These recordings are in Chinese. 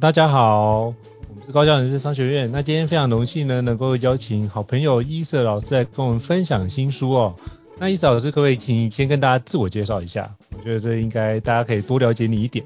大家好，我们是高教人生商学院。那今天非常荣幸呢，能够邀请好朋友伊瑟老师来跟我们分享新书哦。那伊瑟老师可不可以请先跟大家自我介绍一下？我觉得这应该大家可以多了解你一点。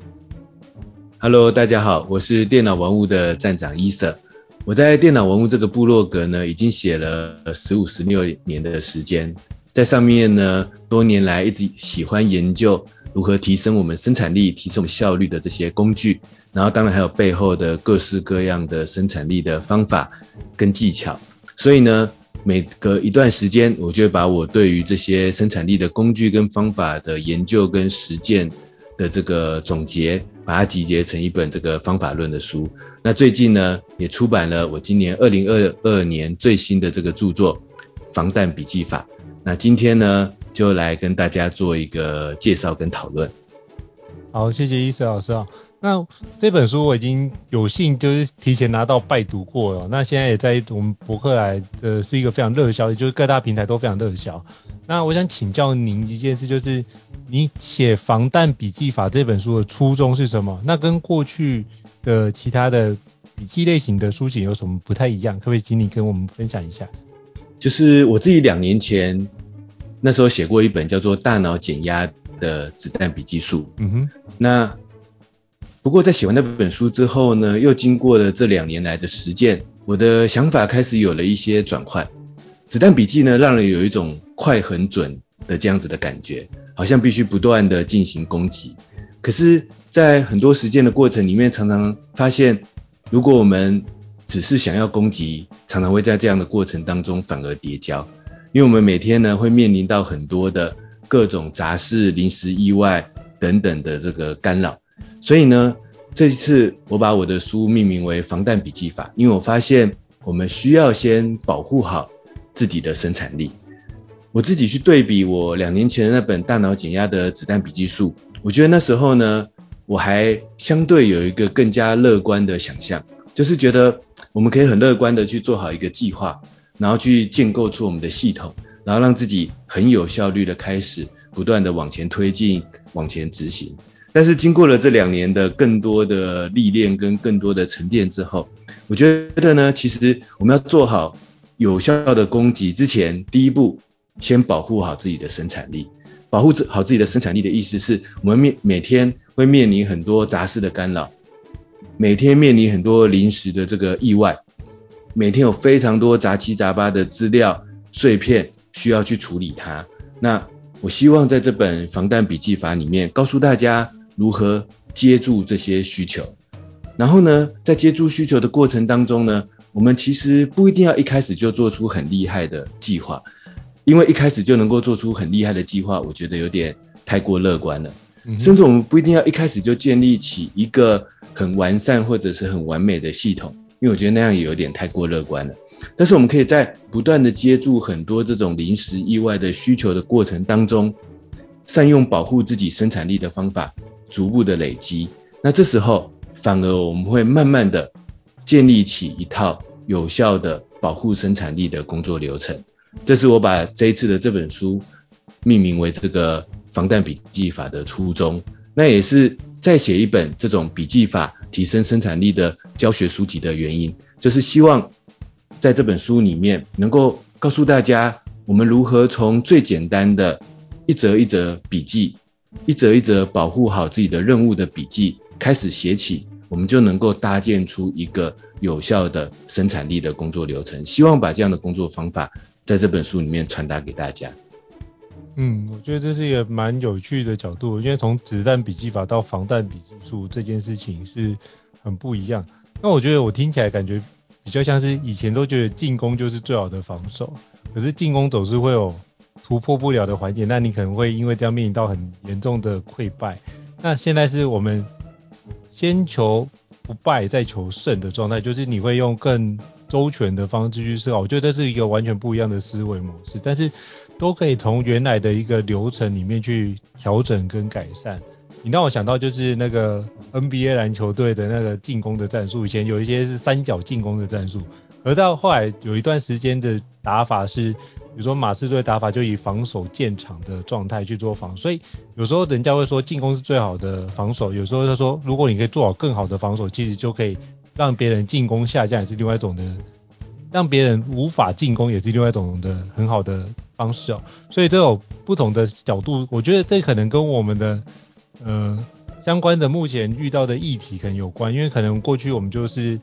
Hello，大家好，我是电脑文物的站长伊瑟。我在电脑文物这个部落格呢，已经写了十五、十六年的时间，在上面呢，多年来一直喜欢研究。如何提升我们生产力、提升我们效率的这些工具，然后当然还有背后的各式各样的生产力的方法跟技巧。所以呢，每隔一段时间，我就会把我对于这些生产力的工具跟方法的研究跟实践的这个总结，把它集结成一本这个方法论的书。那最近呢，也出版了我今年二零二二年最新的这个著作《防弹笔记法》。那今天呢，就来跟大家做一个介绍跟讨论。好，谢谢伊瑟老师啊。那这本书我已经有幸就是提前拿到拜读过了，那现在也在我们博客来的是一个非常热销，就是各大平台都非常热销。那我想请教您一件事，就是你写《防弹笔记法》这本书的初衷是什么？那跟过去的其他的笔记类型的书籍有什么不太一样？可不可以请你跟我们分享一下？就是我自己两年前。那时候写过一本叫做《大脑减压的子弹笔记术》。嗯哼。那不过在写完那本书之后呢，又经过了这两年来的实践，我的想法开始有了一些转换。子弹笔记呢，让人有一种快很准的这样子的感觉，好像必须不断的进行攻击。可是，在很多实践的过程里面，常常发现，如果我们只是想要攻击，常常会在这样的过程当中反而跌跤。因为我们每天呢会面临到很多的各种杂事、临时意外等等的这个干扰，所以呢，这一次我把我的书命名为《防弹笔记法》，因为我发现我们需要先保护好自己的生产力。我自己去对比我两年前那本《大脑减压的子弹笔记术》，我觉得那时候呢，我还相对有一个更加乐观的想象，就是觉得我们可以很乐观的去做好一个计划。然后去建构出我们的系统，然后让自己很有效率的开始不断的往前推进、往前执行。但是经过了这两年的更多的历练跟更多的沉淀之后，我觉得呢，其实我们要做好有效的攻击之前，第一步先保护好自己的生产力。保护好自己的生产力的意思是我们面每天会面临很多杂事的干扰，每天面临很多临时的这个意外。每天有非常多杂七杂八的资料碎片需要去处理它。那我希望在这本防弹笔记法里面，告诉大家如何接住这些需求。然后呢，在接住需求的过程当中呢，我们其实不一定要一开始就做出很厉害的计划，因为一开始就能够做出很厉害的计划，我觉得有点太过乐观了。甚至我们不一定要一开始就建立起一个很完善或者是很完美的系统。因为我觉得那样也有点太过乐观了，但是我们可以在不断的接住很多这种临时意外的需求的过程当中，善用保护自己生产力的方法，逐步的累积。那这时候反而我们会慢慢的建立起一套有效的保护生产力的工作流程。这是我把这一次的这本书命名为这个防弹笔记法的初衷。那也是再写一本这种笔记法。提升生产力的教学书籍的原因，就是希望在这本书里面能够告诉大家，我们如何从最简单的一则一则笔记，一则一则保护好自己的任务的笔记开始写起，我们就能够搭建出一个有效的生产力的工作流程。希望把这样的工作方法在这本书里面传达给大家。嗯，我觉得这是一个蛮有趣的角度，因为从子弹笔记法到防弹笔记术这件事情是很不一样。那我觉得我听起来感觉比较像是以前都觉得进攻就是最好的防守，可是进攻总是会有突破不了的环节，那你可能会因为这样面临到很严重的溃败。那现在是我们先求不败再求胜的状态，就是你会用更周全的方式去思考，我觉得这是一个完全不一样的思维模式，但是都可以从原来的一个流程里面去调整跟改善。你让我想到就是那个 NBA 篮球队的那个进攻的战术，以前有一些是三角进攻的战术，而到后来有一段时间的打法是，比如说马刺队打法就以防守建场的状态去做防，所以有时候人家会说进攻是最好的防守，有时候他说如果你可以做好更好的防守，其实就可以让别人进攻下降，也是另外一种的，让别人无法进攻也是另外一种的很好的方式哦。所以这种不同的角度，我觉得这可能跟我们的。呃，相关的目前遇到的议题可能有关，因为可能过去我们就是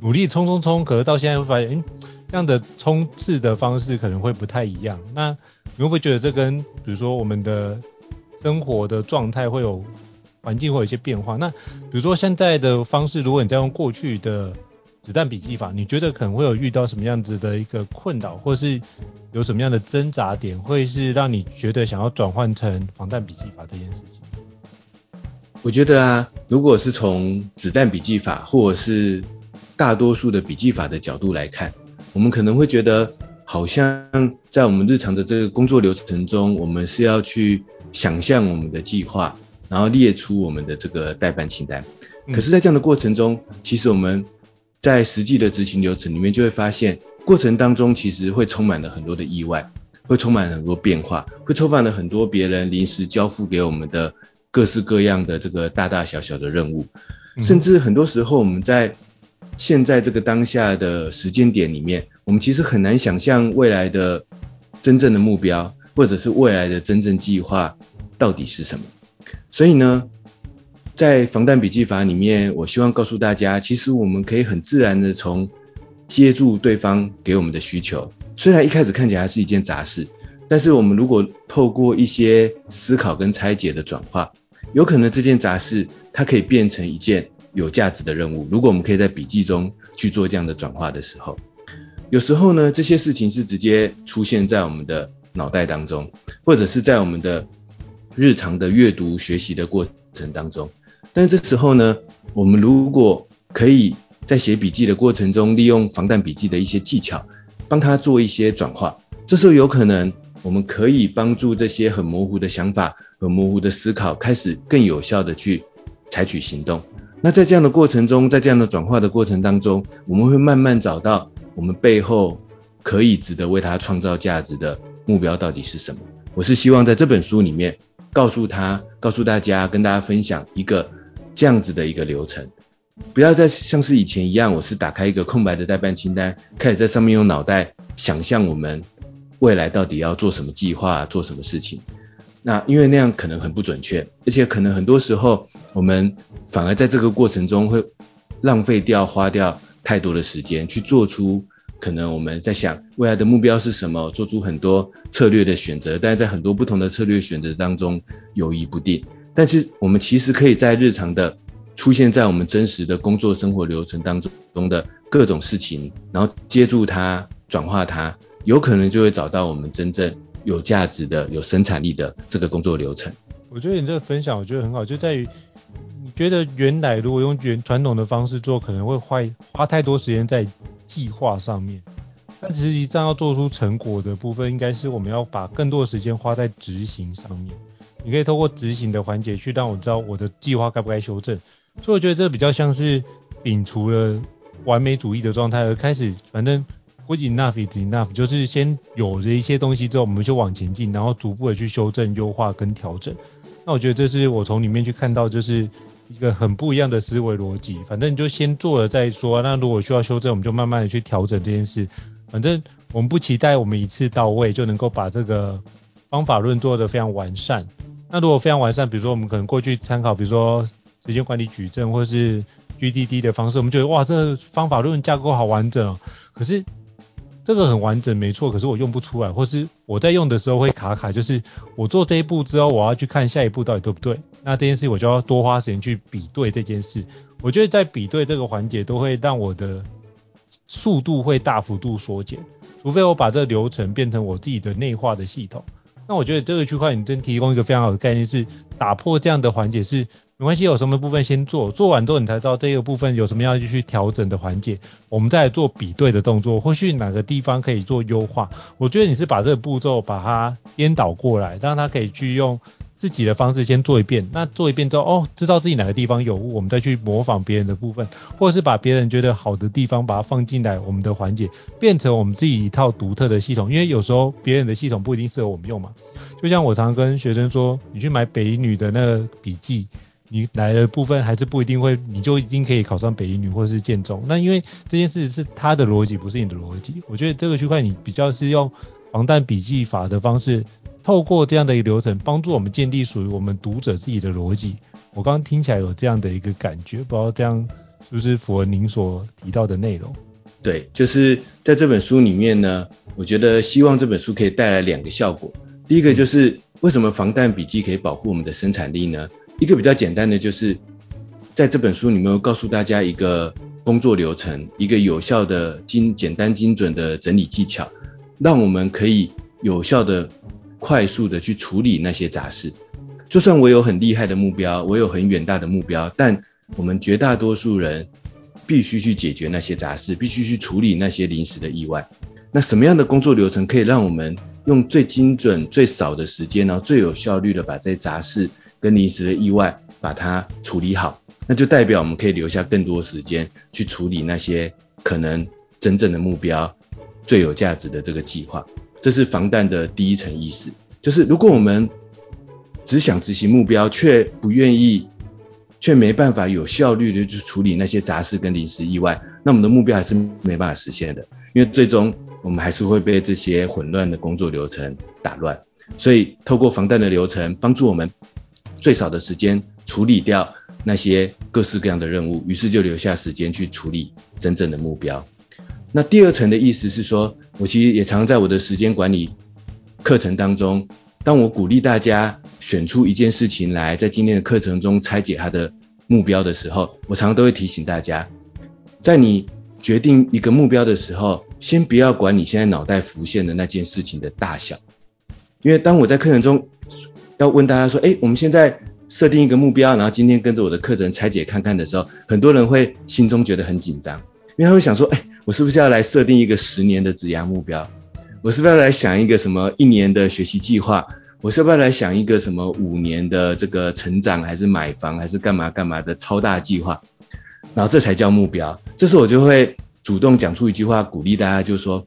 努力冲冲冲，可是到现在会发现，诶，这样的冲刺的方式可能会不太一样。那你会不会觉得这跟比如说我们的生活的状态会有环境会有一些变化？那比如说现在的方式，如果你再用过去的子弹笔记法，你觉得可能会有遇到什么样子的一个困扰，或是有什么样的挣扎点，会是让你觉得想要转换成防弹笔记法这件事情？我觉得啊，如果是从子弹笔记法，或者是大多数的笔记法的角度来看，我们可能会觉得，好像在我们日常的这个工作流程中，我们是要去想象我们的计划，然后列出我们的这个代办清单。可是，在这样的过程中，其实我们在实际的执行流程里面，就会发现，过程当中其实会充满了很多的意外，会充满了很多变化，会充满了很多别人临时交付给我们的。各式各样的这个大大小小的任务，甚至很多时候我们在现在这个当下的时间点里面，我们其实很难想象未来的真正的目标，或者是未来的真正计划到底是什么。所以呢，在防弹笔记法里面，我希望告诉大家，其实我们可以很自然的从接住对方给我们的需求，虽然一开始看起来是一件杂事，但是我们如果透过一些思考跟拆解的转化，有可能这件杂事，它可以变成一件有价值的任务。如果我们可以在笔记中去做这样的转化的时候，有时候呢，这些事情是直接出现在我们的脑袋当中，或者是在我们的日常的阅读学习的过程当中。但这时候呢，我们如果可以在写笔记的过程中，利用防弹笔记的一些技巧，帮他做一些转化，这时候有可能。我们可以帮助这些很模糊的想法和模糊的思考，开始更有效的去采取行动。那在这样的过程中，在这样的转化的过程当中，我们会慢慢找到我们背后可以值得为他创造价值的目标到底是什么。我是希望在这本书里面告诉他，告诉大家，跟大家分享一个这样子的一个流程，不要再像是以前一样，我是打开一个空白的代办清单，开始在上面用脑袋想象我们。未来到底要做什么计划，做什么事情？那因为那样可能很不准确，而且可能很多时候我们反而在这个过程中会浪费掉、花掉太多的时间去做出可能我们在想未来的目标是什么，做出很多策略的选择，但是在很多不同的策略选择当中犹豫不定。但是我们其实可以在日常的出现在我们真实的工作生活流程当中中的各种事情，然后接住它，转化它。有可能就会找到我们真正有价值的、有生产力的这个工作流程。我觉得你这个分享我觉得很好，就在于你觉得原来如果用原传统的方式做，可能会花花太多时间在计划上面。但其实一旦要做出成果的部分，应该是我们要把更多的时间花在执行上面。你可以透过执行的环节去让我知道我的计划该不该修正。所以我觉得这比较像是摒除了完美主义的状态，而开始反正。Good enough 就是先有了一些东西之后，我们就往前进，然后逐步的去修正、优化跟调整。那我觉得这是我从里面去看到，就是一个很不一样的思维逻辑。反正你就先做了再说，那如果需要修正，我们就慢慢的去调整这件事。反正我们不期待我们一次到位就能够把这个方法论做得非常完善。那如果非常完善，比如说我们可能过去参考，比如说时间管理矩阵或是 GDD 的方式，我们觉得哇，这方法论架构好完整哦。可是这个很完整，没错，可是我用不出来，或是我在用的时候会卡卡，就是我做这一步之后，我要去看下一步到底对不对，那这件事我就要多花时间去比对这件事。我觉得在比对这个环节，都会让我的速度会大幅度缩减，除非我把这个流程变成我自己的内化的系统。那我觉得这个区块你真提供一个非常好的概念，是打破这样的环节，是没关系，有什么部分先做，做完之后你才知道这个部分有什么要继续调整的环节，我们再来做比对的动作，或许哪个地方可以做优化。我觉得你是把这个步骤把它颠倒过来，让它可以去用。自己的方式先做一遍，那做一遍之后，哦，知道自己哪个地方有误，我们再去模仿别人的部分，或者是把别人觉得好的地方把它放进来，我们的环节变成我们自己一套独特的系统。因为有时候别人的系统不一定适合我们用嘛。就像我常跟学生说，你去买北一女的那个笔记，你来的部分还是不一定会，你就已经可以考上北一女或是建中。那因为这件事是他的逻辑，不是你的逻辑。我觉得这个区块你比较是用防弹笔记法的方式。透过这样的一个流程，帮助我们建立属于我们读者自己的逻辑。我刚刚听起来有这样的一个感觉，不知道这样是不是符合您所提到的内容？对，就是在这本书里面呢，我觉得希望这本书可以带来两个效果。第一个就是为什么防弹笔记可以保护我们的生产力呢？一个比较简单的就是在这本书里面告诉大家一个工作流程，一个有效的精简单精准的整理技巧，让我们可以有效的。快速的去处理那些杂事，就算我有很厉害的目标，我有很远大的目标，但我们绝大多数人必须去解决那些杂事，必须去处理那些临时的意外。那什么样的工作流程可以让我们用最精准、最少的时间，然后最有效率的把这些杂事跟临时的意外把它处理好？那就代表我们可以留下更多时间去处理那些可能真正的目标、最有价值的这个计划。这是防弹的第一层意思，就是如果我们只想执行目标，却不愿意，却没办法有效率的去处理那些杂事跟临时意外，那我们的目标还是没办法实现的，因为最终我们还是会被这些混乱的工作流程打乱。所以透过防弹的流程，帮助我们最少的时间处理掉那些各式各样的任务，于是就留下时间去处理真正的目标。那第二层的意思是说，我其实也常在我的时间管理课程当中，当我鼓励大家选出一件事情来，在今天的课程中拆解它的目标的时候，我常常都会提醒大家，在你决定一个目标的时候，先不要管你现在脑袋浮现的那件事情的大小，因为当我在课程中要问大家说，诶，我们现在设定一个目标，然后今天跟着我的课程拆解看看的时候，很多人会心中觉得很紧张，因为他会想说，诶。我是不是要来设定一个十年的职涯目标？我是不是要来想一个什么一年的学习计划？我是不是要来想一个什么五年的这个成长，还是买房，还是干嘛干嘛的超大计划？然后这才叫目标。这时候我就会主动讲出一句话，鼓励大家，就是说，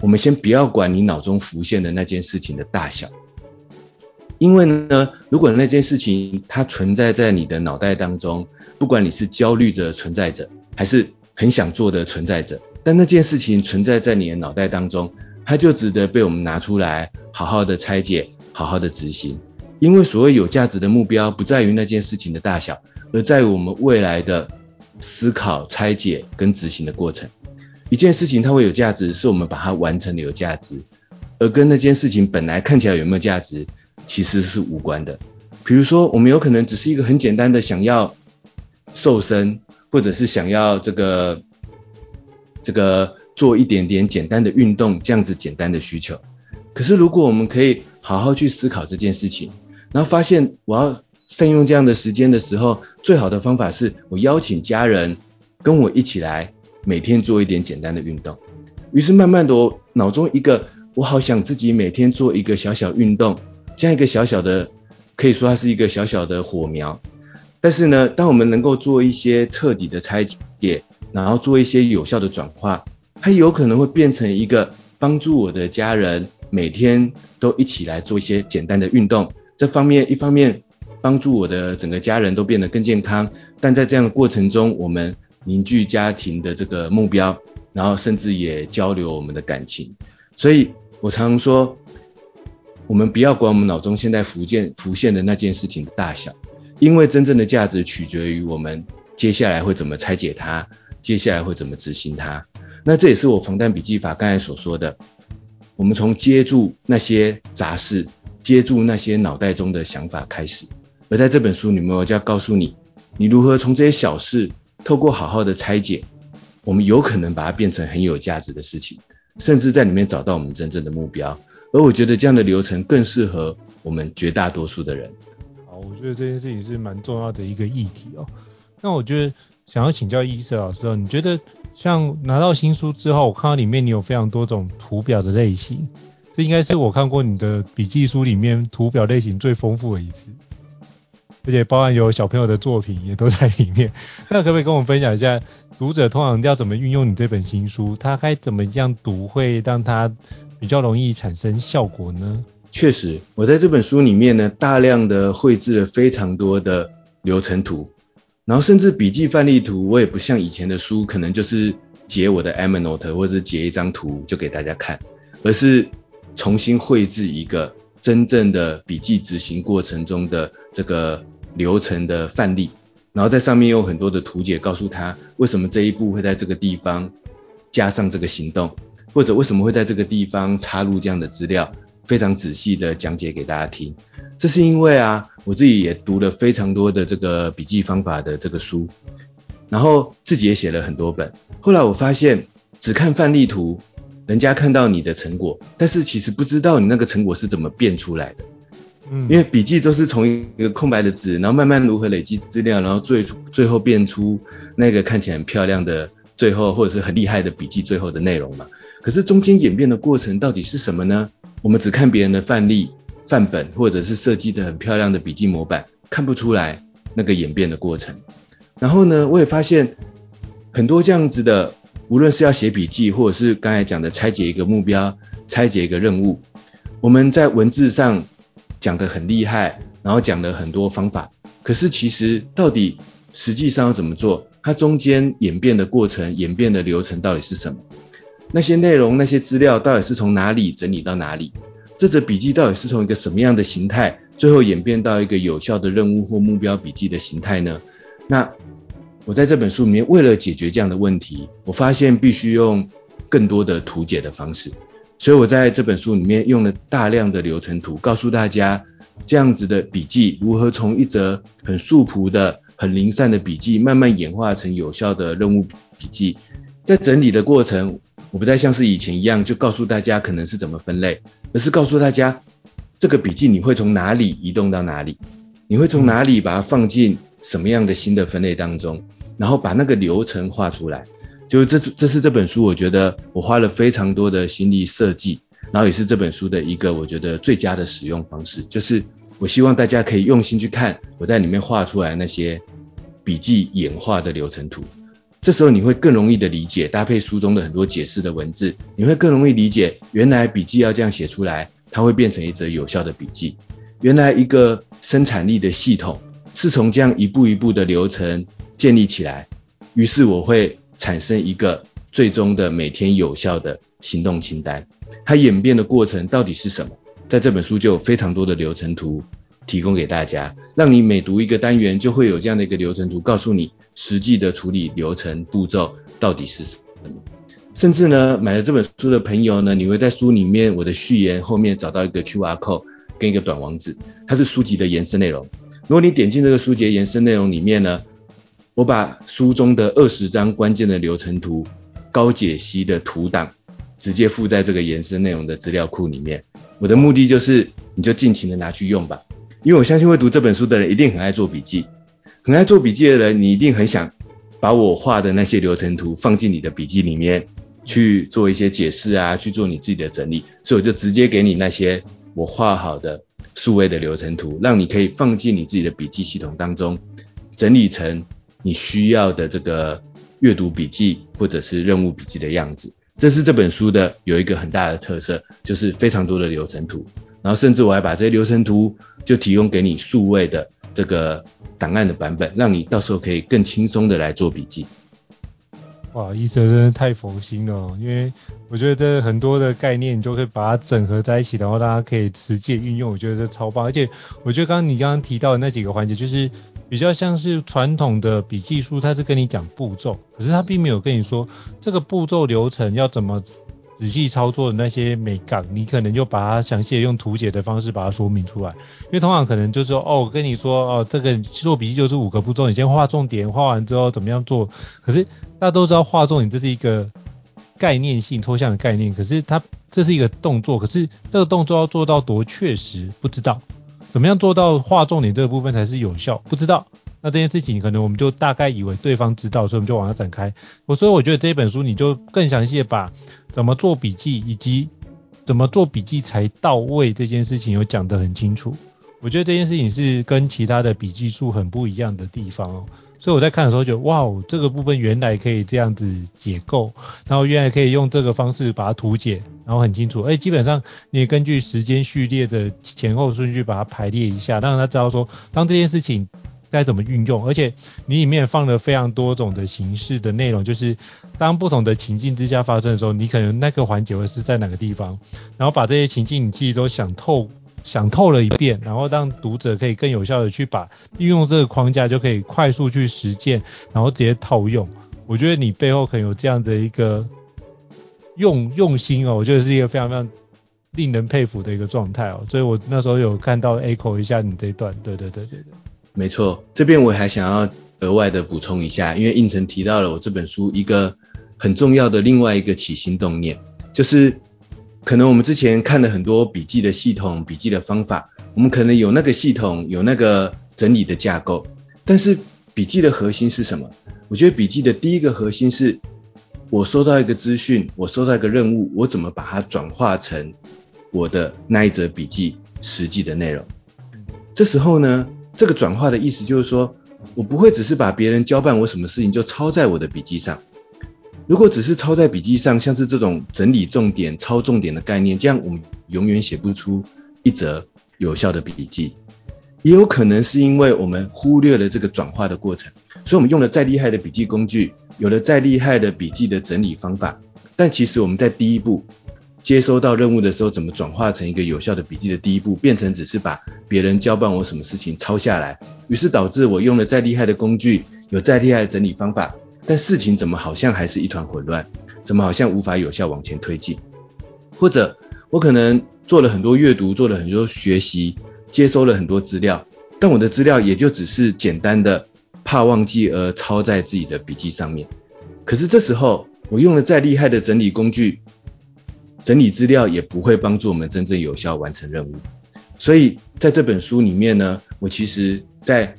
我们先不要管你脑中浮现的那件事情的大小，因为呢，如果那件事情它存在在你的脑袋当中，不管你是焦虑的存在者，还是很想做的存在着，但那件事情存在在你的脑袋当中，它就值得被我们拿出来好好的拆解，好好的执行。因为所谓有价值的目标，不在于那件事情的大小，而在于我们未来的思考、拆解跟执行的过程。一件事情它会有价值，是我们把它完成的有价值，而跟那件事情本来看起来有没有价值，其实是无关的。比如说，我们有可能只是一个很简单的想要瘦身。或者是想要这个这个做一点点简单的运动，这样子简单的需求。可是如果我们可以好好去思考这件事情，然后发现我要善用这样的时间的时候，最好的方法是我邀请家人跟我一起来每天做一点简单的运动。于是慢慢的，我脑中一个我好想自己每天做一个小小运动，这样一个小小的，可以说它是一个小小的火苗。但是呢，当我们能够做一些彻底的拆解，然后做一些有效的转化，它有可能会变成一个帮助我的家人每天都一起来做一些简单的运动。这方面一方面帮助我的整个家人都变得更健康，但在这样的过程中，我们凝聚家庭的这个目标，然后甚至也交流我们的感情。所以我常常说，我们不要管我们脑中现在浮现浮现的那件事情的大小。因为真正的价值取决于我们接下来会怎么拆解它，接下来会怎么执行它。那这也是我防弹笔记法刚才所说的，我们从接住那些杂事，接住那些脑袋中的想法开始。而在这本书里面，我就要告诉你，你如何从这些小事，透过好好的拆解，我们有可能把它变成很有价值的事情，甚至在里面找到我们真正的目标。而我觉得这样的流程更适合我们绝大多数的人。我觉得这件事情是蛮重要的一个议题哦。那我觉得想要请教伊瑟老师哦，你觉得像拿到新书之后，我看到里面你有非常多种图表的类型，这应该是我看过你的笔记书里面图表类型最丰富的一次。而且包含有小朋友的作品也都在里面，那可不可以跟我分享一下，读者通常要怎么运用你这本新书？他该怎么样读会让他比较容易产生效果呢？确实，我在这本书里面呢，大量的绘制了非常多的流程图，然后甚至笔记范例图，我也不像以前的书，可能就是截我的 Evernote 或者是截一张图就给大家看，而是重新绘制一个。真正的笔记执行过程中的这个流程的范例，然后在上面有很多的图解，告诉他为什么这一步会在这个地方加上这个行动，或者为什么会在这个地方插入这样的资料，非常仔细的讲解给大家听。这是因为啊，我自己也读了非常多的这个笔记方法的这个书，然后自己也写了很多本。后来我发现，只看范例图。人家看到你的成果，但是其实不知道你那个成果是怎么变出来的。嗯，因为笔记都是从一个空白的纸，然后慢慢如何累积资料，然后最最后变出那个看起来很漂亮的最后，或者是很厉害的笔记最后的内容嘛。可是中间演变的过程到底是什么呢？我们只看别人的范例、范本，或者是设计的很漂亮的笔记模板，看不出来那个演变的过程。然后呢，我也发现很多这样子的。无论是要写笔记，或者是刚才讲的拆解一个目标、拆解一个任务，我们在文字上讲得很厉害，然后讲了很多方法，可是其实到底实际上要怎么做？它中间演变的过程、演变的流程到底是什么？那些内容、那些资料到底是从哪里整理到哪里？这则笔记到底是从一个什么样的形态，最后演变到一个有效的任务或目标笔记的形态呢？那我在这本书里面，为了解决这样的问题，我发现必须用更多的图解的方式，所以我在这本书里面用了大量的流程图，告诉大家这样子的笔记如何从一则很素朴的、很零散的笔记，慢慢演化成有效的任务笔记。在整理的过程，我不再像是以前一样，就告诉大家可能是怎么分类，而是告诉大家这个笔记你会从哪里移动到哪里，你会从哪里把它放进。什么样的新的分类当中，然后把那个流程画出来，就这这是这本书我觉得我花了非常多的心力设计，然后也是这本书的一个我觉得最佳的使用方式，就是我希望大家可以用心去看我在里面画出来那些笔记演化的流程图，这时候你会更容易的理解，搭配书中的很多解释的文字，你会更容易理解原来笔记要这样写出来，它会变成一则有效的笔记，原来一个生产力的系统。是从这样一步一步的流程建立起来，于是我会产生一个最终的每天有效的行动清单。它演变的过程到底是什么？在这本书就有非常多的流程图提供给大家，让你每读一个单元就会有这样的一个流程图，告诉你实际的处理流程步骤到底是什么。甚至呢，买了这本书的朋友呢，你会在书里面我的序言后面找到一个 QR code 跟一个短网址，它是书籍的延伸内容。如果你点进这个书籍的延伸内容里面呢，我把书中的二十张关键的流程图、高解析的图档，直接附在这个延伸内容的资料库里面。我的目的就是，你就尽情的拿去用吧，因为我相信会读这本书的人一定很爱做笔记，很爱做笔记的人，你一定很想把我画的那些流程图放进你的笔记里面去做一些解释啊，去做你自己的整理，所以我就直接给你那些我画好的。数位的流程图，让你可以放进你自己的笔记系统当中，整理成你需要的这个阅读笔记或者是任务笔记的样子。这是这本书的有一个很大的特色，就是非常多的流程图。然后甚至我还把这些流程图就提供给你数位的这个档案的版本，让你到时候可以更轻松的来做笔记。哇，医生真的太佛心了，因为我觉得这很多的概念，你就可以把它整合在一起，然后大家可以实际运用，我觉得这超棒。而且我觉得刚刚你刚刚提到的那几个环节，就是比较像是传统的笔记书，它是跟你讲步骤，可是它并没有跟你说这个步骤流程要怎么仔细操作的那些美感，你可能就把它详细用图解的方式把它说明出来。因为通常可能就是说，哦，我跟你说，哦，这个做笔记就是五个步骤，你先画重点，画完之后怎么样做。可是大家都知道画重点这是一个概念性抽象的概念，可是它这是一个动作，可是这个动作要做到多确实，不知道。怎么样做到画重点这个部分才是有效，不知道。那这件事情可能我们就大概以为对方知道，所以我们就往下展开。我所以我觉得这本书你就更详细的把怎么做笔记以及怎么做笔记才到位这件事情有讲得很清楚。我觉得这件事情是跟其他的笔记书很不一样的地方哦。所以我在看的时候觉得哇哦，这个部分原来可以这样子解构，然后原来可以用这个方式把它图解，然后很清楚。哎，基本上你根据时间序列的前后顺序把它排列一下，让他知道说当这件事情。该怎么运用？而且你里面放了非常多种的形式的内容，就是当不同的情境之下发生的时候，你可能那个环节会是在哪个地方，然后把这些情境你自己都想透，想透了一遍，然后让读者可以更有效的去把运用这个框架，就可以快速去实践，然后直接套用。我觉得你背后可能有这样的一个用用心哦，我觉得是一个非常非常令人佩服的一个状态哦。所以我那时候有看到 echo 一下你这段，对对对对对。没错，这边我还想要额外的补充一下，因为应成提到了我这本书一个很重要的另外一个起心动念，就是可能我们之前看了很多笔记的系统、笔记的方法，我们可能有那个系统、有那个整理的架构，但是笔记的核心是什么？我觉得笔记的第一个核心是，我收到一个资讯，我收到一个任务，我怎么把它转化成我的那一则笔记实际的内容？这时候呢？这个转化的意思就是说，我不会只是把别人交办我什么事情就抄在我的笔记上。如果只是抄在笔记上，像是这种整理重点、抄重点的概念，这样我们永远写不出一则有效的笔记。也有可能是因为我们忽略了这个转化的过程，所以我们用了再厉害的笔记工具，有了再厉害的笔记的整理方法，但其实我们在第一步。接收到任务的时候，怎么转化成一个有效的笔记的第一步，变成只是把别人交办我什么事情抄下来，于是导致我用了再厉害的工具，有再厉害的整理方法，但事情怎么好像还是一团混乱，怎么好像无法有效往前推进？或者我可能做了很多阅读，做了很多学习，接收了很多资料，但我的资料也就只是简单的怕忘记而抄在自己的笔记上面。可是这时候我用了再厉害的整理工具。整理资料也不会帮助我们真正有效完成任务，所以在这本书里面呢，我其实在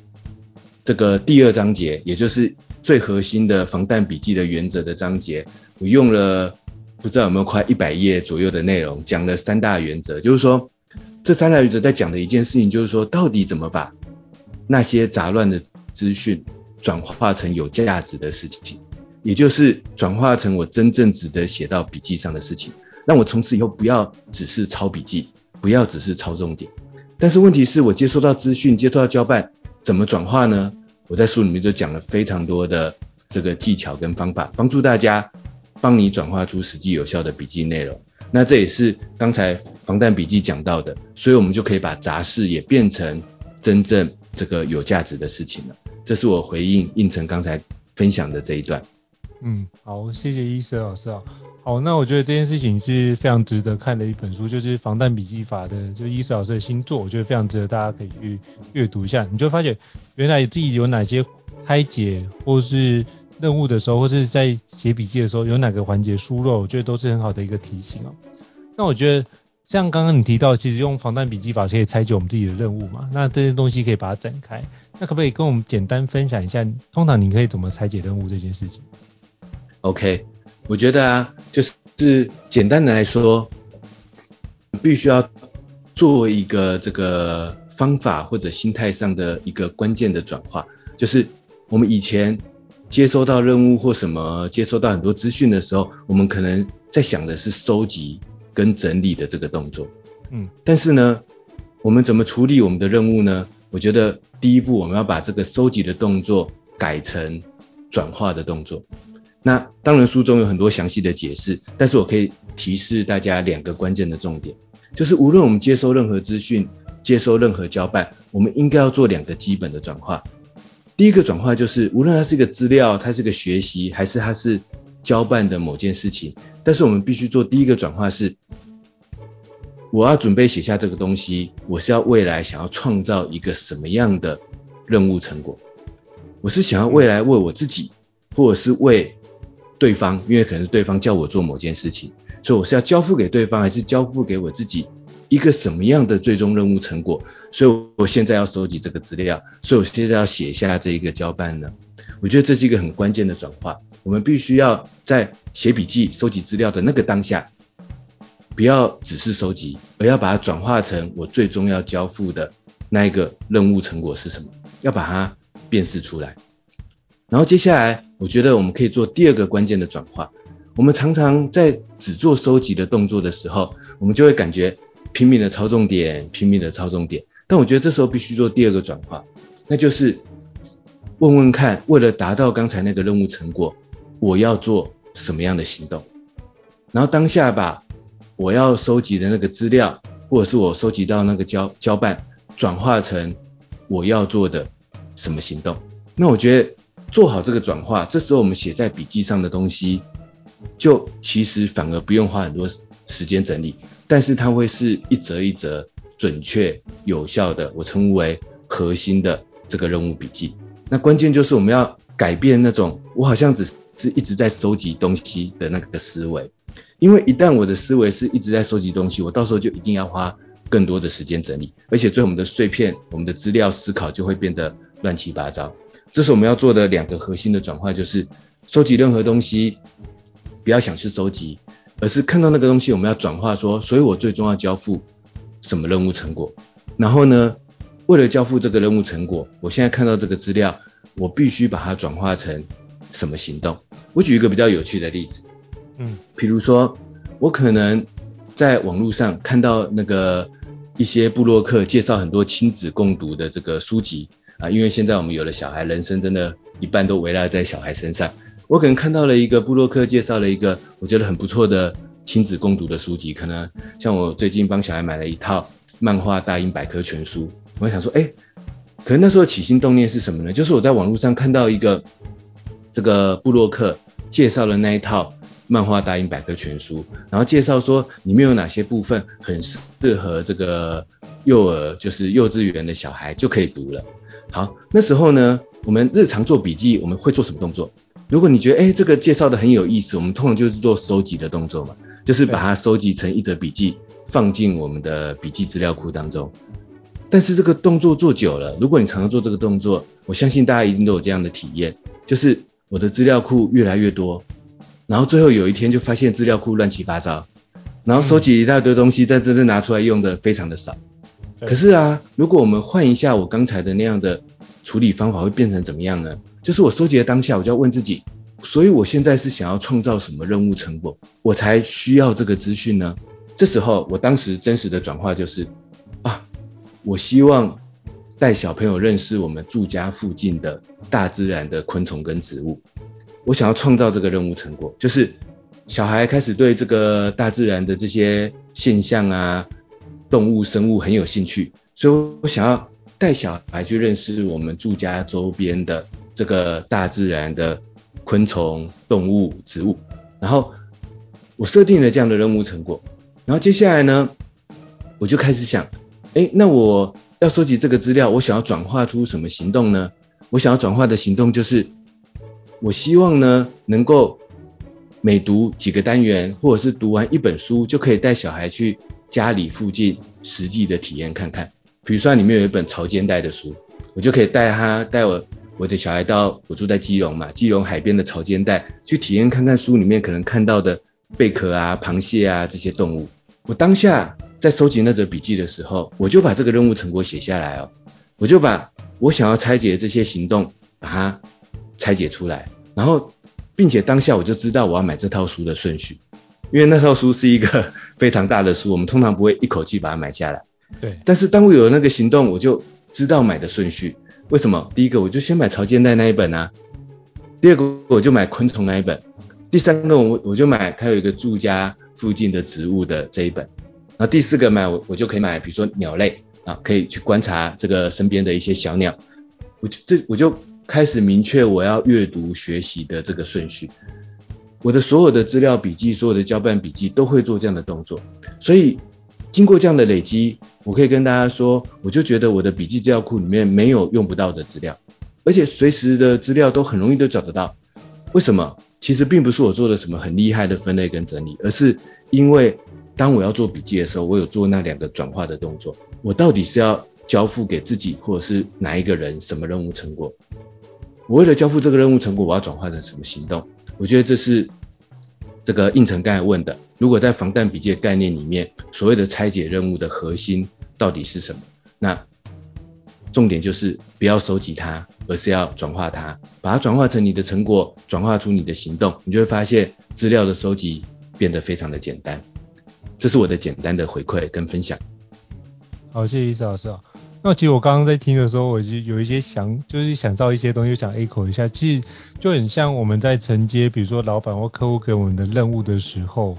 这个第二章节，也就是最核心的防弹笔记的原则的章节，我用了不知道有没有快一百页左右的内容，讲了三大原则，就是说这三大原则在讲的一件事情，就是说到底怎么把那些杂乱的资讯转化成有价值的事情，也就是转化成我真正值得写到笔记上的事情。让我从此以后不要只是抄笔记，不要只是抄重点。但是问题是我接收到资讯，接收到交办，怎么转化呢？我在书里面就讲了非常多的这个技巧跟方法，帮助大家帮你转化出实际有效的笔记内容。那这也是刚才防弹笔记讲到的，所以我们就可以把杂事也变成真正这个有价值的事情了。这是我回应胤丞刚才分享的这一段。嗯，好，谢谢伊瑟老师啊。好，那我觉得这件事情是非常值得看的一本书，就是《防弹笔记法》的，就是伊瑟老师的新作，我觉得非常值得大家可以去阅读一下。你就发现原来自己有哪些拆解或是任务的时候，或是在写笔记的时候有哪个环节疏漏，我觉得都是很好的一个提醒哦。那我觉得像刚刚你提到，其实用防弹笔记法是可以拆解我们自己的任务嘛，那这些东西可以把它展开。那可不可以跟我们简单分享一下，通常你可以怎么拆解任务这件事情？OK，我觉得啊，就是简单的来说，必须要做一个这个方法或者心态上的一个关键的转化，就是我们以前接收到任务或什么，接收到很多资讯的时候，我们可能在想的是收集跟整理的这个动作，嗯，但是呢，我们怎么处理我们的任务呢？我觉得第一步我们要把这个收集的动作改成转化的动作。那当然，书中有很多详细的解释，但是我可以提示大家两个关键的重点，就是无论我们接收任何资讯，接收任何交办，我们应该要做两个基本的转化。第一个转化就是，无论它是一个资料，它是个学习，还是它是交办的某件事情，但是我们必须做第一个转化是，我要准备写下这个东西，我是要未来想要创造一个什么样的任务成果？我是想要未来为我自己，或者是为对方，因为可能是对方叫我做某件事情，所以我是要交付给对方，还是交付给我自己一个什么样的最终任务成果？所以我现在要收集这个资料，所以我现在要写下这一个交办呢？我觉得这是一个很关键的转化，我们必须要在写笔记、收集资料的那个当下，不要只是收集，而要把它转化成我最终要交付的那一个任务成果是什么，要把它辨识出来。然后接下来，我觉得我们可以做第二个关键的转化。我们常常在只做收集的动作的时候，我们就会感觉拼命的抄重点，拼命的抄重点。但我觉得这时候必须做第二个转化，那就是。问问看，为了达到刚才那个任务成果，我要做什么样的行动？然后当下把我要收集的那个资料，或者是我收集到那个交交办，转化成我要做的什么行动？那我觉得做好这个转化，这时候我们写在笔记上的东西，就其实反而不用花很多时间整理，但是它会是一则一则准确有效的，我称为核心的这个任务笔记。那关键就是我们要改变那种我好像只是一直在收集东西的那个思维，因为一旦我的思维是一直在收集东西，我到时候就一定要花更多的时间整理，而且最后我们的碎片、我们的资料思考就会变得乱七八糟。这是我们要做的两个核心的转化，就是收集任何东西，不要想去收集，而是看到那个东西我们要转化说，所以我最终要交付什么任务成果，然后呢，为了交付这个任务成果，我现在看到这个资料，我必须把它转化成什么行动？我举一个比较有趣的例子，嗯，比如说我可能在网络上看到那个一些部落客介绍很多亲子共读的这个书籍啊，因为现在我们有了小孩，人生真的一半都围绕在小孩身上。我可能看到了一个部落客介绍了一个我觉得很不错的亲子共读的书籍，可能像我最近帮小孩买了一套漫画大英百科全书。我想说，哎，可能那时候起心动念是什么呢？就是我在网络上看到一个这个部落客介绍了那一套漫画大英百科全书，然后介绍说里面有哪些部分很适合这个幼儿，就是幼稚园的小孩就可以读了。好，那时候呢，我们日常做笔记，我们会做什么动作？如果你觉得，哎，这个介绍的很有意思，我们通常就是做收集的动作嘛，就是把它收集成一则笔记，放进我们的笔记资料库当中。但是这个动作做久了，如果你常常做这个动作，我相信大家一定都有这样的体验，就是我的资料库越来越多，然后最后有一天就发现资料库乱七八糟，然后收集一大堆东西，但真正拿出来用的非常的少。可是啊，如果我们换一下我刚才的那样的处理方法，会变成怎么样呢？就是我收集的当下，我就要问自己，所以我现在是想要创造什么任务成果，我才需要这个资讯呢？这时候，我当时真实的转化就是啊。我希望带小朋友认识我们住家附近的大自然的昆虫跟植物。我想要创造这个任务成果，就是小孩开始对这个大自然的这些现象啊、动物生物很有兴趣，所以我想要带小孩去认识我们住家周边的这个大自然的昆虫、动物、植物。然后我设定了这样的任务成果，然后接下来呢，我就开始想。诶，那我要收集这个资料，我想要转化出什么行动呢？我想要转化的行动就是，我希望呢，能够每读几个单元，或者是读完一本书，就可以带小孩去家里附近实际的体验看看。比如说里面有一本潮间带的书，我就可以带他带我我的小孩到我住在基隆嘛，基隆海边的潮间带去体验看看书里面可能看到的贝壳啊、螃蟹啊这些动物。我当下。在收集那则笔记的时候，我就把这个任务成果写下来哦，我就把我想要拆解这些行动，把它拆解出来，然后，并且当下我就知道我要买这套书的顺序，因为那套书是一个非常大的书，我们通常不会一口气把它买下来。对。但是当我有了那个行动，我就知道买的顺序。为什么？第一个我就先买潮间带那一本啊，第二个我就买昆虫那一本，第三个我我就买它有一个住家附近的植物的这一本。那第四个买我我就可以买，比如说鸟类啊，可以去观察这个身边的一些小鸟，我就这我就开始明确我要阅读学习的这个顺序。我的所有的资料笔记、所有的交办笔记都会做这样的动作。所以经过这样的累积，我可以跟大家说，我就觉得我的笔记资料库里面没有用不到的资料，而且随时的资料都很容易都找得到。为什么？其实并不是我做了什么很厉害的分类跟整理，而是因为当我要做笔记的时候，我有做那两个转化的动作。我到底是要交付给自己，或者是哪一个人什么任务成果？我为了交付这个任务成果，我要转化成什么行动？我觉得这是这个胤丞刚才问的。如果在防弹笔记的概念里面，所谓的拆解任务的核心到底是什么？那重点就是不要收集它，而是要转化它，把它转化成你的成果，转化出你的行动，你就会发现资料的收集变得非常的简单。这是我的简单的回馈跟分享。好，谢谢伊斯老师。那其实我刚刚在听的时候，我就有一些想，就是想到一些东西，想 echo 一下。其实就很像我们在承接，比如说老板或客户给我们的任务的时候，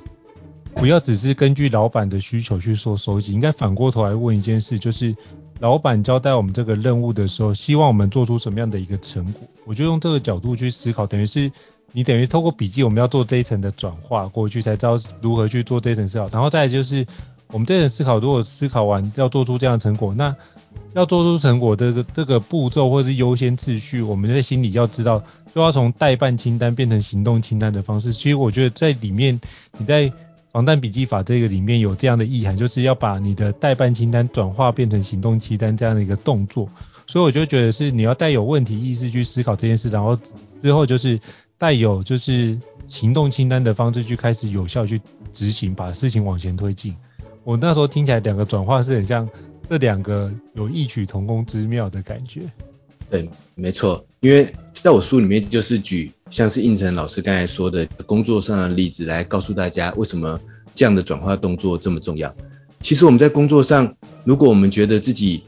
不要只是根据老板的需求去做收集，应该反过头来问一件事，就是老板交代我们这个任务的时候，希望我们做出什么样的一个成果？我就用这个角度去思考，等于是你等于透过笔记，我们要做这一层的转化过去，才知道如何去做这一层思考。然后再就是。我们这种思考，如果思考完要做出这样的成果，那要做出成果的这个这个步骤或是优先次序，我们在心里要知道，就要从待办清单变成行动清单的方式。其实我觉得在里面，你在防弹笔记法这个里面有这样的意涵，就是要把你的待办清单转化变成行动清单这样的一个动作。所以我就觉得是你要带有问题意识去思考这件事，然后之后就是带有就是行动清单的方式去开始有效去执行，把事情往前推进。我那时候听起来，两个转化是很像，这两个有异曲同工之妙的感觉。对，没错，因为在我书里面就是举像是胤丞老师刚才说的工作上的例子来告诉大家，为什么这样的转化动作这么重要。其实我们在工作上，如果我们觉得自己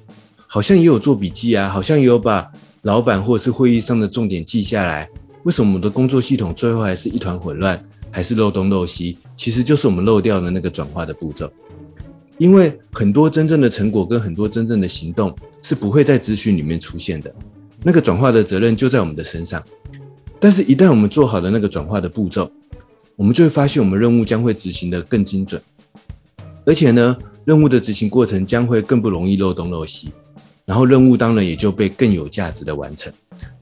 好像也有做笔记啊，好像也有把老板或者是会议上的重点记下来，为什么我们的工作系统最后还是一团混乱，还是漏东漏西？其实就是我们漏掉了那个转化的步骤。因为很多真正的成果跟很多真正的行动是不会在资讯里面出现的，那个转化的责任就在我们的身上。但是，一旦我们做好了那个转化的步骤，我们就会发现我们任务将会执行得更精准，而且呢，任务的执行过程将会更不容易漏东漏西，然后任务当然也就被更有价值的完成。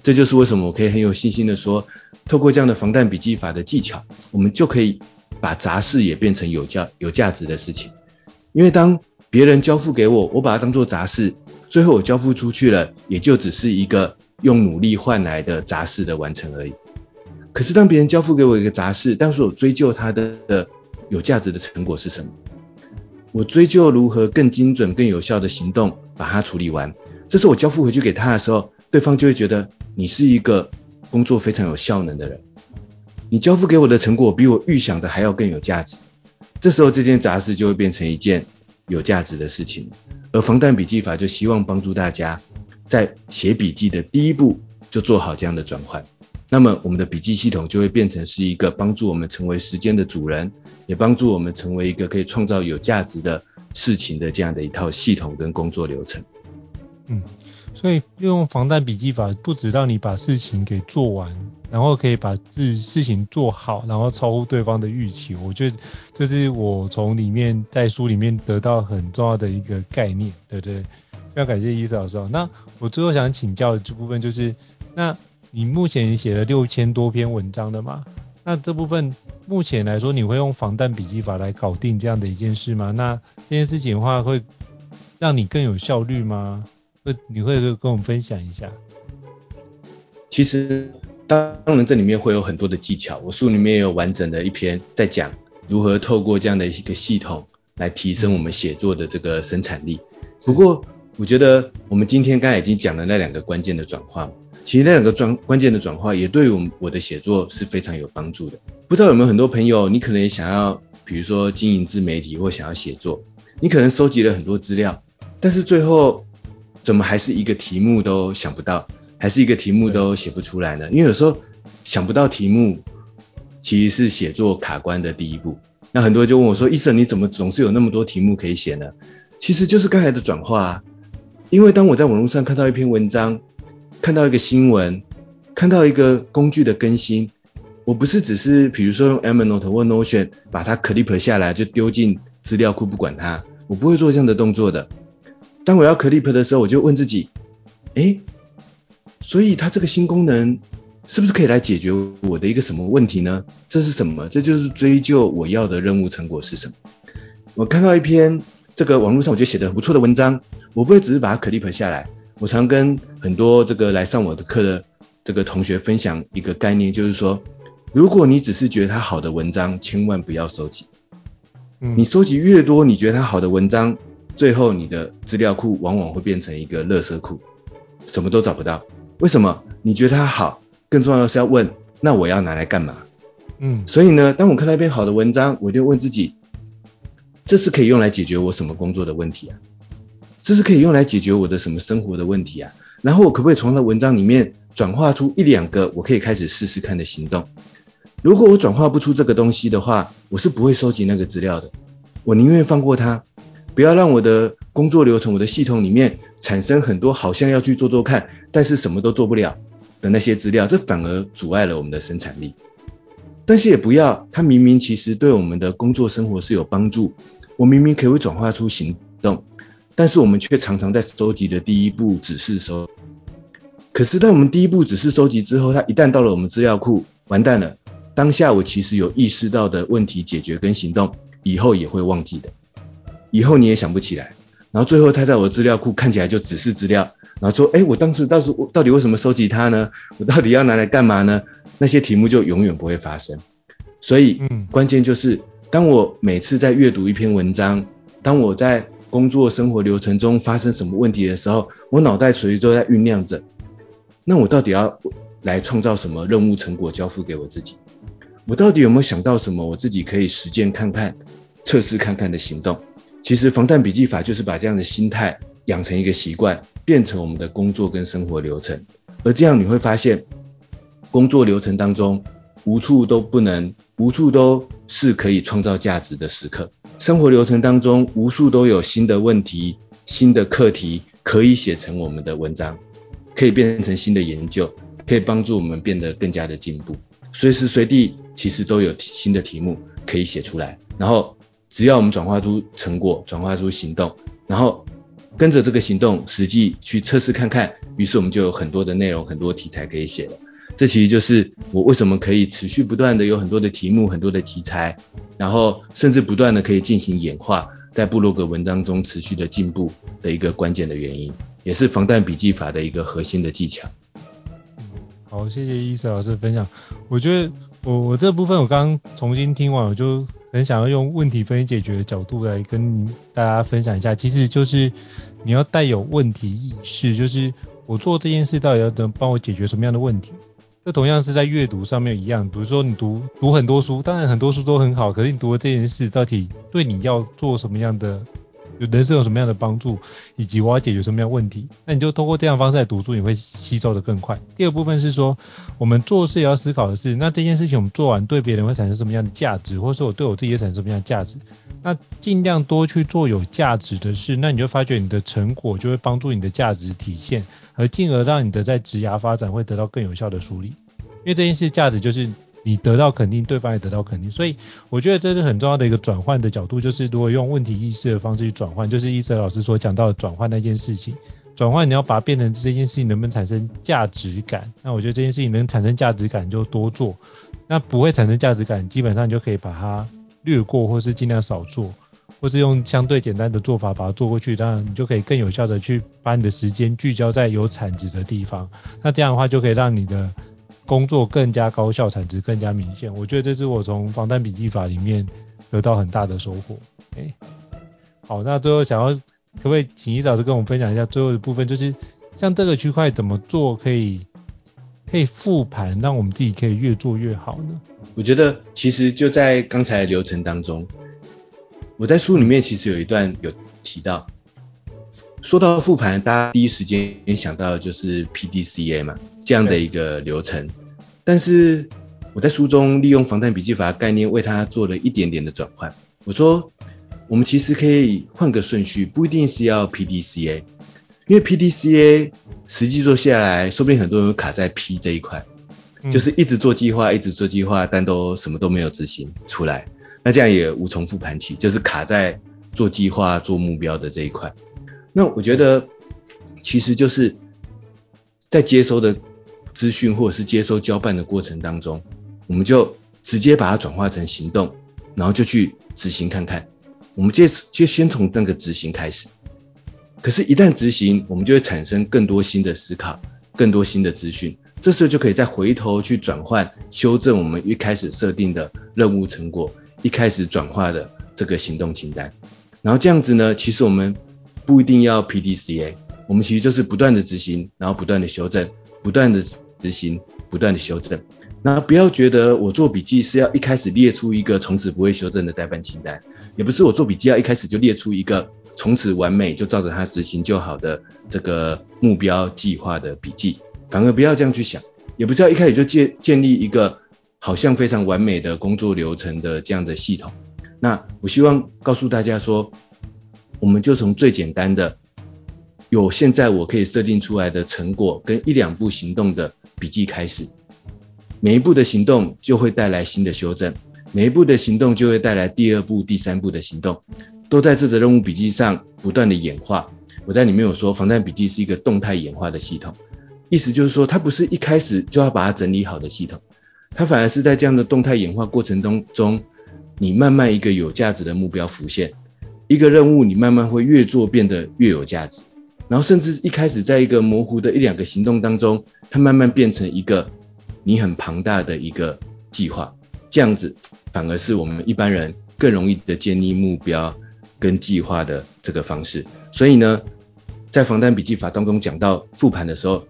这就是为什么我可以很有信心的说，透过这样的防弹笔记法的技巧，我们就可以把杂事也变成有价有价值的事情。因为当别人交付给我，我把它当做杂事，最后我交付出去了，也就只是一个用努力换来的杂事的完成而已。可是当别人交付给我一个杂事，但是我追究它的的有价值的成果是什么？我追究如何更精准、更有效的行动把它处理完。这是我交付回去给他的时候，对方就会觉得你是一个工作非常有效能的人。你交付给我的成果比我预想的还要更有价值。这时候，这件杂事就会变成一件有价值的事情。而防弹笔记法就希望帮助大家，在写笔记的第一步就做好这样的转换。那么，我们的笔记系统就会变成是一个帮助我们成为时间的主人，也帮助我们成为一个可以创造有价值的事情的这样的一套系统跟工作流程。嗯。所以用防弹笔记法，不止让你把事情给做完，然后可以把事事情做好，然后超乎对方的预期。我觉得这是我从里面在书里面得到很重要的一个概念，对不对？非常感谢伊斯老师。那我最后想请教的这部分就是，那你目前写了六千多篇文章的嘛？那这部分目前来说，你会用防弹笔记法来搞定这样的一件事吗？那这件事情的话，会让你更有效率吗？会你会跟我们分享一下？其实当然这里面会有很多的技巧，我书里面也有完整的一篇在讲如何透过这样的一个系统来提升我们写作的这个生产力。不过我觉得我们今天刚才已经讲了那两个关键的转化，其实那两个转关键的转化也对我我的写作是非常有帮助的。不知道有没有很多朋友，你可能也想要，比如说经营自媒体或想要写作，你可能收集了很多资料，但是最后怎么还是一个题目都想不到，还是一个题目都写不出来呢？因为有时候想不到题目，其实是写作卡关的第一步。那很多人就问我说：“医生，你怎么总是有那么多题目可以写呢？”其实就是刚才的转化啊。因为当我在网络上看到一篇文章，看到一个新闻，看到一个工具的更新，我不是只是比如说用 Evernote 或 Notion 把它 clip 下来就丢进资料库不管它，我不会做这样的动作的。当我要 clip 的时候，我就问自己，诶，所以它这个新功能是不是可以来解决我的一个什么问题呢？这是什么？这就是追究我要的任务成果是什么。我看到一篇这个网络上我觉得写的不错的文章，我不会只是把它 clip 下来。我常跟很多这个来上我的课的这个同学分享一个概念，就是说，如果你只是觉得它好的文章，千万不要收集。嗯，你收集越多，你觉得它好的文章。最后，你的资料库往往会变成一个垃圾库，什么都找不到。为什么？你觉得它好，更重要的是要问，那我要拿来干嘛？嗯，所以呢，当我看到一篇好的文章，我就问自己，这是可以用来解决我什么工作的问题啊？这是可以用来解决我的什么生活的问题啊？然后我可不可以从那文章里面转化出一两个我可以开始试试看的行动？如果我转化不出这个东西的话，我是不会收集那个资料的。我宁愿放过它。不要让我的工作流程、我的系统里面产生很多好像要去做做看，但是什么都做不了的那些资料，这反而阻碍了我们的生产力。但是也不要，它明明其实对我们的工作生活是有帮助，我明明可以转化出行动，但是我们却常常在收集的第一步只是收。可是当我们第一步只是收集之后，它一旦到了我们资料库，完蛋了。当下我其实有意识到的问题解决跟行动，以后也会忘记的。以后你也想不起来，然后最后它在我的资料库看起来就只是资料，然后说，哎，我当时到时到底为什么收集它呢？我到底要拿来干嘛呢？那些题目就永远不会发生。所以，嗯，关键就是，当我每次在阅读一篇文章，当我在工作生活流程中发生什么问题的时候，我脑袋随时都在酝酿着，那我到底要来创造什么任务成果交付给我自己？我到底有没有想到什么我自己可以实践看看、测试看看的行动？其实防弹笔记法就是把这样的心态养成一个习惯，变成我们的工作跟生活流程。而这样你会发现，工作流程当中无处都不能，无处都是可以创造价值的时刻。生活流程当中无数都有新的问题、新的课题可以写成我们的文章，可以变成新的研究，可以帮助我们变得更加的进步。随时随地其实都有新的题目可以写出来，然后。只要我们转化出成果，转化出行动，然后跟着这个行动实际去测试看看，于是我们就有很多的内容、很多题材可以写了。这其实就是我为什么可以持续不断的有很多的题目、很多的题材，然后甚至不断的可以进行演化，在部落格文章中持续的进步的一个关键的原因，也是防弹笔记法的一个核心的技巧。好，谢谢伊瑟老师分享。我觉得我我这部分我刚刚重新听完，我就。很想要用问题分析解决的角度来跟大家分享一下，其实就是你要带有问题意识，就是我做这件事到底要能帮我解决什么样的问题？这同样是在阅读上面一样，比如说你读读很多书，当然很多书都很好，可是你读了这件事到底对你要做什么样的？有人生有什么样的帮助，以及我要解决什么样的问题，那你就通过这样方式来读书，你会吸收得更快。第二部分是说，我们做事也要思考的是，那这件事情我们做完对别人会产生什么样的价值，或者说我对我自己也产生什么样的价值？那尽量多去做有价值的事，那你就发觉你的成果就会帮助你的价值体现，而进而让你的在职涯发展会得到更有效的梳理。因为这件事价值就是。你得到肯定，对方也得到肯定，所以我觉得这是很重要的一个转换的角度，就是如果用问题意识的方式去转换，就是伊瑟老师所讲到的转换那件事情，转换你要把它变成这件事情能不能产生价值感，那我觉得这件事情能产生价值感就多做，那不会产生价值感，基本上就可以把它略过，或是尽量少做，或是用相对简单的做法把它做过去，当然你就可以更有效的去把你的时间聚焦在有产值的地方，那这样的话就可以让你的。工作更加高效，产值更加明显。我觉得这是我从防弹笔记法里面得到很大的收获。哎，好，那最后想要可不可以请伊老师跟我们分享一下最后的部分，就是像这个区块怎么做可以可以复盘，让我们自己可以越做越好呢？我觉得其实就在刚才的流程当中，我在书里面其实有一段有提到。说到复盘，大家第一时间想到的就是 PDCA 嘛，这样的一个流程。但是我在书中利用防弹笔记法的概念，为它做了一点点的转换。我说，我们其实可以换个顺序，不一定是要 PDCA，因为 PDCA 实际做下来，说不定很多人会卡在 P 这一块。就是一直做计划，一直做计划，但都什么都没有执行出来，那这样也无从复盘起，就是卡在做计划、做目标的这一块。那我觉得，其实就是在接收的资讯或者是接收交办的过程当中，我们就直接把它转化成行动，然后就去执行看看。我们就就先从那个执行开始。可是，一旦执行，我们就会产生更多新的思考，更多新的资讯。这时候就可以再回头去转换、修正我们一开始设定的任务成果，一开始转化的这个行动清单。然后这样子呢，其实我们不一定要 PDCA，我们其实就是不断的执行，然后不断的修正，不断的执行，不断的修正。那不要觉得我做笔记是要一开始列出一个从此不会修正的待办清单，也不是我做笔记要一开始就列出一个从此完美就照着它执行就好的这个目标计划的笔记。反而不要这样去想，也不是要一开始就建建立一个好像非常完美的工作流程的这样的系统。那我希望告诉大家说，我们就从最简单的，有现在我可以设定出来的成果跟一两步行动的笔记开始，每一步的行动就会带来新的修正，每一步的行动就会带来第二步、第三步的行动，都在这个任务笔记上不断的演化。我在里面有说，防弹笔记是一个动态演化的系统。意思就是说，它不是一开始就要把它整理好的系统，它反而是在这样的动态演化过程当中，你慢慢一个有价值的目标浮现，一个任务你慢慢会越做变得越有价值，然后甚至一开始在一个模糊的一两个行动当中，它慢慢变成一个你很庞大的一个计划，这样子反而是我们一般人更容易的建立目标跟计划的这个方式。所以呢，在防弹笔记法当中讲到复盘的时候，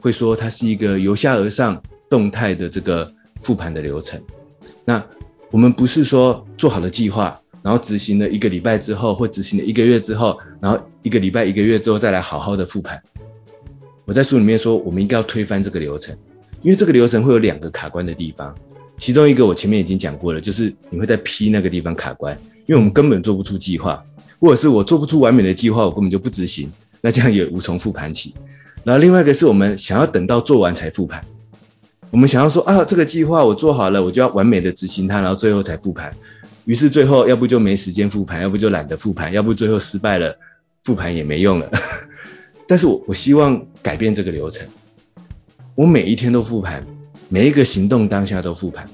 会说它是一个由下而上动态的这个复盘的流程。那我们不是说做好了计划，然后执行了一个礼拜之后，或执行了一个月之后，然后一个礼拜一个月之后再来好好的复盘。我在书里面说，我们应该要推翻这个流程，因为这个流程会有两个卡关的地方。其中一个我前面已经讲过了，就是你会在 P 那个地方卡关，因为我们根本做不出计划，或者是我做不出完美的计划，我根本就不执行，那这样也无从复盘起。然后另外一个是我们想要等到做完才复盘，我们想要说啊，这个计划我做好了，我就要完美的执行它，然后最后才复盘。于是最后要不就没时间复盘，要不就懒得复盘，要不最后失败了，复盘也没用了。但是我我希望改变这个流程，我每一天都复盘，每一个行动当下都复盘，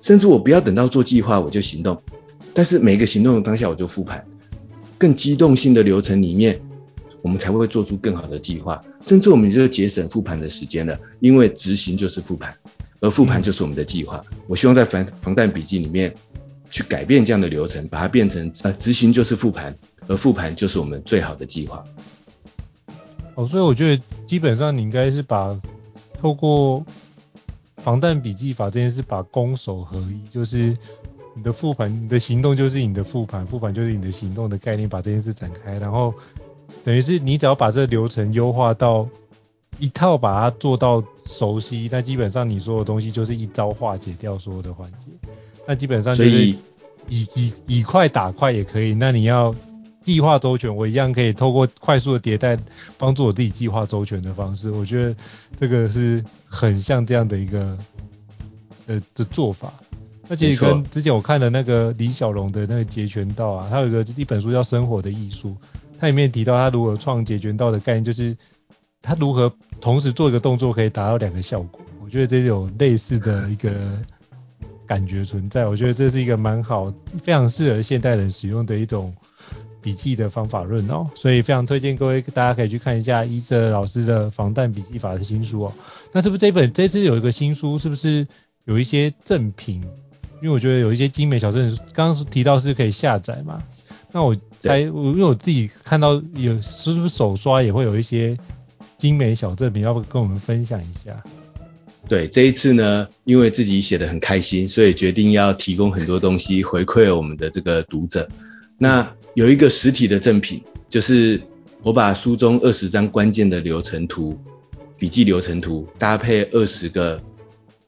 甚至我不要等到做计划我就行动，但是每一个行动当下我就复盘，更机动性的流程里面。我们才会做出更好的计划，甚至我们就节省复盘的时间了，因为执行就是复盘，而复盘就是我们的计划。我希望在防防弹笔记里面去改变这样的流程，把它变成呃执行就是复盘，而复盘就是我们最好的计划。哦，所以我觉得基本上你应该是把透过防弹笔记法这件事，把攻守合一，就是你的复盘，你的行动就是你的复盘，复盘就是你的行动的概念，把这件事展开，然后。等于是你只要把这个流程优化到一套，把它做到熟悉，那基本上你所有东西就是一招化解掉所有的环节。那基本上就是以以以以快打快也可以。那你要计划周全，我一样可以透过快速的迭代，帮助我自己计划周全的方式。我觉得这个是很像这样的一个呃的做法。那其实跟之前我看的那个李小龙的那个截拳道啊，他有一个一本书叫《生活的艺术》。它里面提到他如何创截拳道的概念，就是他如何同时做一个动作可以达到两个效果。我觉得这是有类似的一个感觉存在。我觉得这是一个蛮好、非常适合现代人使用的一种笔记的方法论哦。所以非常推荐各位大家可以去看一下伊泽老师的防弹笔记法的新书哦。那是不是这本这次有一个新书，是不是有一些赠品？因为我觉得有一些精美小赠品，刚刚提到是可以下载嘛。那我猜，我因为我自己看到有是不是手刷也会有一些精美小赠品，要不跟我们分享一下？对，这一次呢，因为自己写得很开心，所以决定要提供很多东西回馈我们的这个读者。那有一个实体的赠品，就是我把书中二十张关键的流程图、笔记流程图，搭配二十个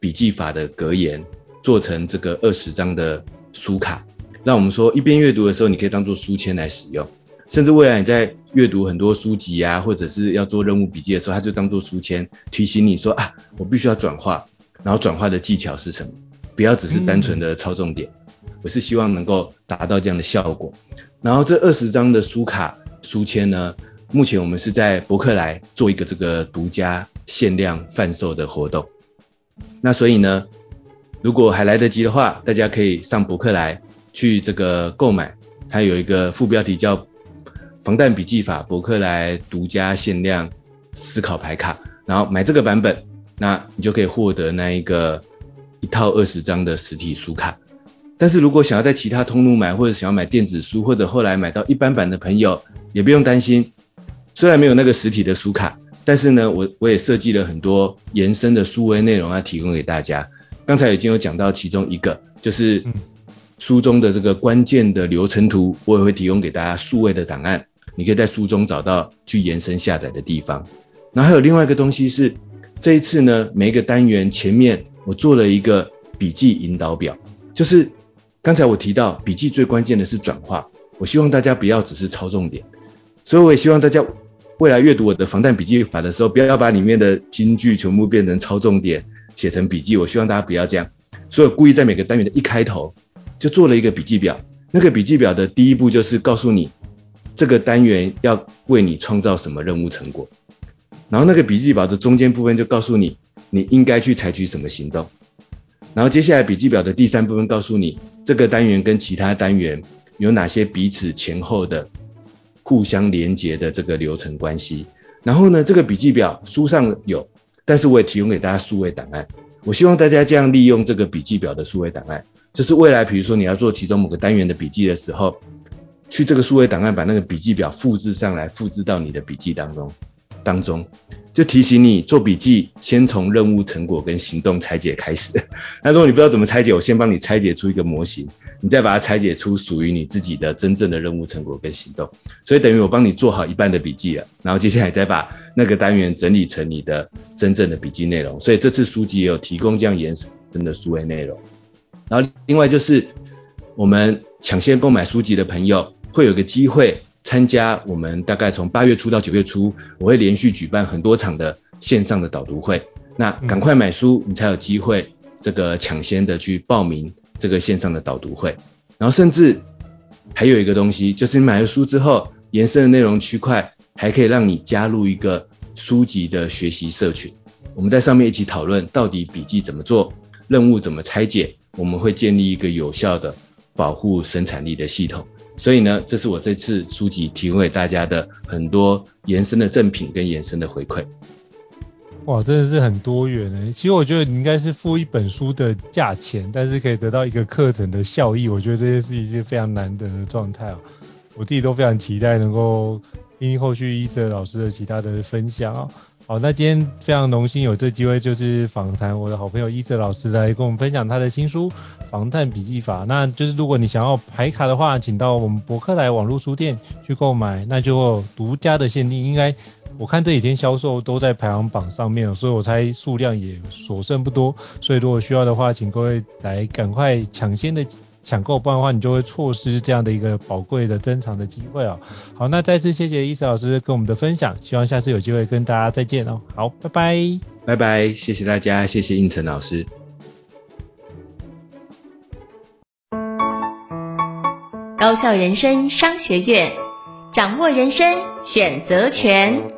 笔记法的格言，做成这个二十张的书卡。那我们说，一边阅读的时候，你可以当做书签来使用，甚至未来你在阅读很多书籍啊，或者是要做任务笔记的时候，他就当做书签，提醒你说啊，我必须要转化。然后转化的技巧是什么？不要只是单纯的抄重点，嗯、我是希望能够达到这样的效果。然后这二十张的书卡书签呢，目前我们是在博客来做一个这个独家限量贩售的活动。那所以呢，如果还来得及的话，大家可以上博客来去这个购买，它有一个副标题叫《防弹笔记法》，博客来独家限量思考牌卡，然后买这个版本，那你就可以获得那一个一套二十张的实体书卡。但是如果想要在其他通路买，或者想要买电子书，或者后来买到一般版的朋友，也不用担心，虽然没有那个实体的书卡，但是呢，我我也设计了很多延伸的数位内容要提供给大家。刚才已经有讲到其中一个，就是书中的这个关键的流程图，我也会提供给大家数位的档案，你可以在书中找到去延伸下载的地方。然后还有另外一个东西是，这一次呢，每一个单元前面我做了一个笔记引导表，就是刚才我提到笔记最关键的是转化，我希望大家不要只是抄重点，所以我也希望大家未来阅读我的防弹笔记法的时候，不要把里面的金句全部变成抄重点。写成笔记，我希望大家不要这样，所以我故意在每个单元的一开头就做了一个笔记表。那个笔记表的第一步就是告诉你这个单元要为你创造什么任务成果，然后那个笔记表的中间部分就告诉你你应该去采取什么行动，然后接下来笔记表的第三部分告诉你这个单元跟其他单元有哪些彼此前后的互相连接的这个流程关系。然后呢，这个笔记表书上有。但是我也提供给大家数位档案，我希望大家这样利用这个笔记表的数位档案，就是未来比如说你要做其中某个单元的笔记的时候，去这个数位档案把那个笔记表复制上来，复制到你的笔记当中。当中就提醒你做笔记，先从任务成果跟行动拆解开始。那如果你不知道怎么拆解，我先帮你拆解出一个模型，你再把它拆解出属于你自己的真正的任务成果跟行动。所以等于我帮你做好一半的笔记了，然后接下来再把那个单元整理成你的真正的笔记内容。所以这次书籍也有提供这样延伸的数位内容。然后另外就是我们抢先购买书籍的朋友会有个机会。参加我们大概从八月初到九月初，我会连续举办很多场的线上的导读会。那赶快买书，你才有机会这个抢先的去报名这个线上的导读会。然后甚至还有一个东西，就是你买了书之后，延伸的内容区块还可以让你加入一个书籍的学习社群。我们在上面一起讨论到底笔记怎么做，任务怎么拆解，我们会建立一个有效的保护生产力的系统。所以呢，这是我这次书籍提供给大家的很多延伸的赠品跟延伸的回馈。哇，真的是很多元诶。其实我觉得你应该是付一本书的价钱，但是可以得到一个课程的效益。我觉得这些是一件非常难得的状态哦。我自己都非常期待能够听后续伊泽老师的其他的分享啊。好，那今天非常荣幸有这机会，就是访谈我的好朋友一泽老师来跟我们分享他的新书《防弹笔记法》。那就是如果你想要牌卡的话，请到我们博客来网络书店去购买，那就独家的限定。应该我看这几天销售都在排行榜上面，所以我猜数量也所剩不多。所以如果需要的话，请各位来赶快抢先的。抢购，不然的话你就会错失这样的一个宝贵的珍藏的机会哦。好，那再次谢谢伊思老师跟我们的分享，希望下次有机会跟大家再见哦。好，拜拜，拜拜，谢谢大家，谢谢应成老师。高校人生商学院，掌握人生选择权。